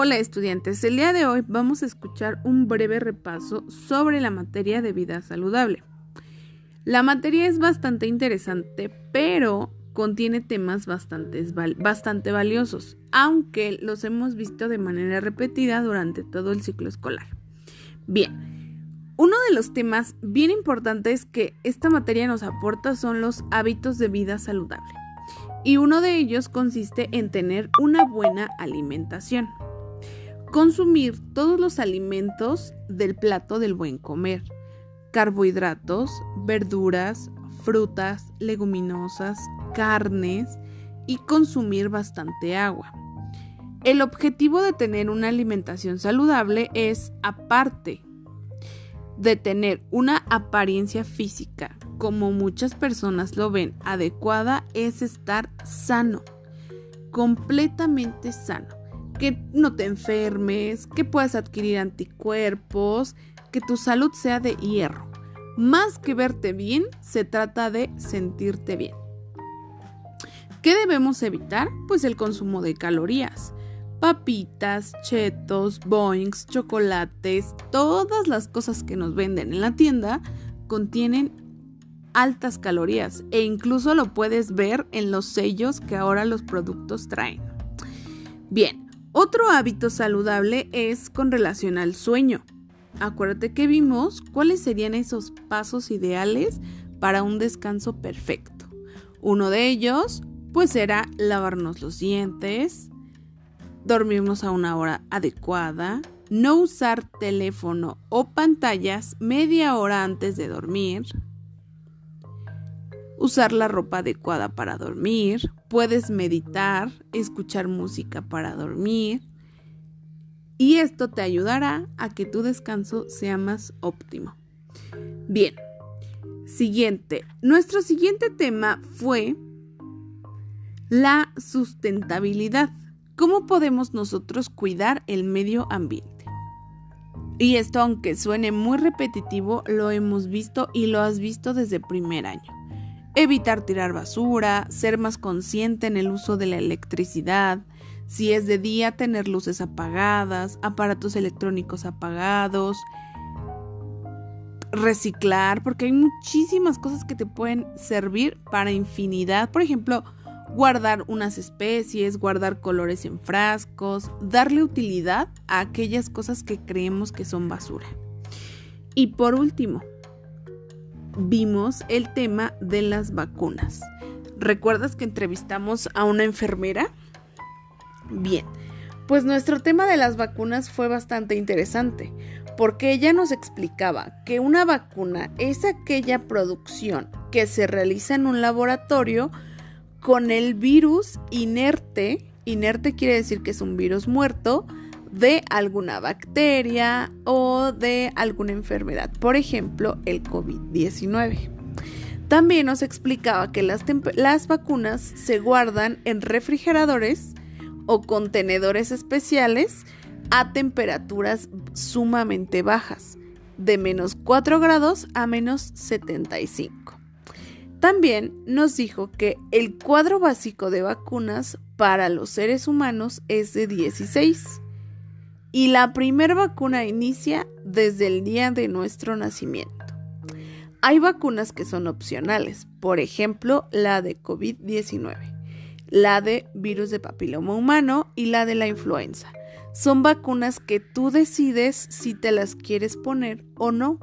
Hola estudiantes, el día de hoy vamos a escuchar un breve repaso sobre la materia de vida saludable. La materia es bastante interesante, pero contiene temas bastante, valiosos, aunque los hemos visto de manera repetida durante todo el ciclo escolar. Bien, uno de los temas bien importantes que esta materia nos aporta son los hábitos de vida saludable. Y uno de ellos consiste en tener una buena alimentación. Consumir todos los alimentos del plato del buen comer. Carbohidratos, verduras, frutas, leguminosas, carnes y consumir bastante agua. El objetivo de tener una alimentación saludable es, aparte de tener una apariencia física, como muchas personas lo ven, adecuada, es estar sano, completamente sano que no te enfermes, que puedas adquirir anticuerpos, que tu salud sea de hierro. Más que verte bien, se trata de sentirte bien. ¿Qué debemos evitar? Pues el consumo de calorías. Papitas, chetos, boings, chocolates, todas las cosas que nos venden en la tienda contienen altas calorías e incluso lo puedes ver en los sellos que ahora los productos traen. Bien, otro hábito saludable es con relación al sueño. Acuérdate que vimos cuáles serían esos pasos ideales para un descanso perfecto. Uno de ellos, pues era lavarnos los dientes, dormirnos a una hora adecuada, no usar teléfono o pantallas media hora antes de dormir, usar la ropa adecuada para dormir, puedes meditar, escuchar música para dormir y esto te ayudará a que tu descanso sea más óptimo. Bien, siguiente. Nuestro siguiente tema fue la sustentabilidad. ¿Cómo podemos nosotros cuidar el medio ambiente? Y esto, aunque suene muy repetitivo, lo hemos visto y lo has visto desde primer año evitar tirar basura, ser más consciente en el uso de la electricidad, si es de día tener luces apagadas, aparatos electrónicos apagados, reciclar, porque hay muchísimas cosas que te pueden servir para infinidad, por ejemplo, guardar unas especies, guardar colores en frascos, darle utilidad a aquellas cosas que creemos que son basura. Y por último, vimos el tema de las vacunas. ¿Recuerdas que entrevistamos a una enfermera? Bien, pues nuestro tema de las vacunas fue bastante interesante, porque ella nos explicaba que una vacuna es aquella producción que se realiza en un laboratorio con el virus inerte, inerte quiere decir que es un virus muerto, de alguna bacteria o de alguna enfermedad, por ejemplo el COVID-19. También nos explicaba que las, las, vacunas se guardan en refrigeradores o contenedores especiales a temperaturas sumamente bajas, de menos 4 grados a menos 75. También nos dijo que el cuadro básico de vacunas para los seres humanos es de 16 y la primera vacuna inicia desde el día de nuestro nacimiento. Hay vacunas que son opcionales, por ejemplo, la de COVID-19, la de virus de papiloma humano y la de la influenza. Son vacunas que tú decides si te las quieres poner o no,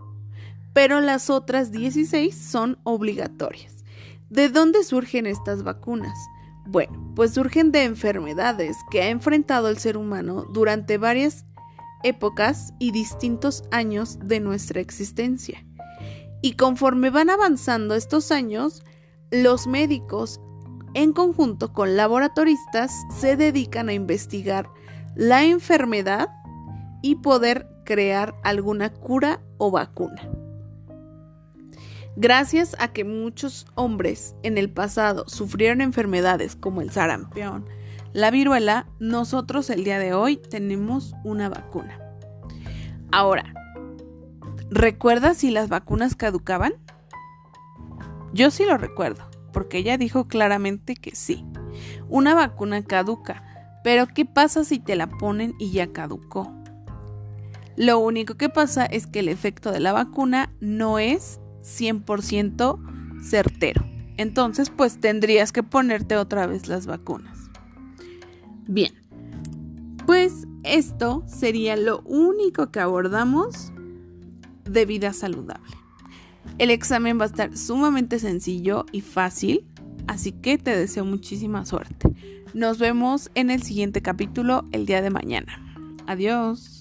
pero las otras 16 son obligatorias. ¿De dónde surgen estas vacunas? Bueno, pues surgen de enfermedades que ha enfrentado el ser humano durante varias épocas y distintos años de nuestra existencia. Y conforme van avanzando estos años, los médicos, en conjunto con laboratoristas, se dedican a investigar la enfermedad y poder crear alguna cura o vacuna. Gracias a que muchos hombres en el pasado sufrieron enfermedades como el sarampión, la viruela, nosotros el día de hoy tenemos una vacuna. Ahora, ¿recuerdas si las vacunas caducaban? Yo sí lo recuerdo, porque ella dijo claramente que sí. Una vacuna caduca, Pero ¿qué pasa si te la ponen y ya caducó? Lo único que pasa es que el efecto de la vacuna no es 100% certero. Entonces, pues tendrías que ponerte otra vez las vacunas. Bien, pues esto sería lo único que abordamos de vida saludable. El examen va a estar sumamente sencillo y fácil, así que te deseo muchísima suerte. Nos vemos en el siguiente capítulo el día de mañana. Adiós.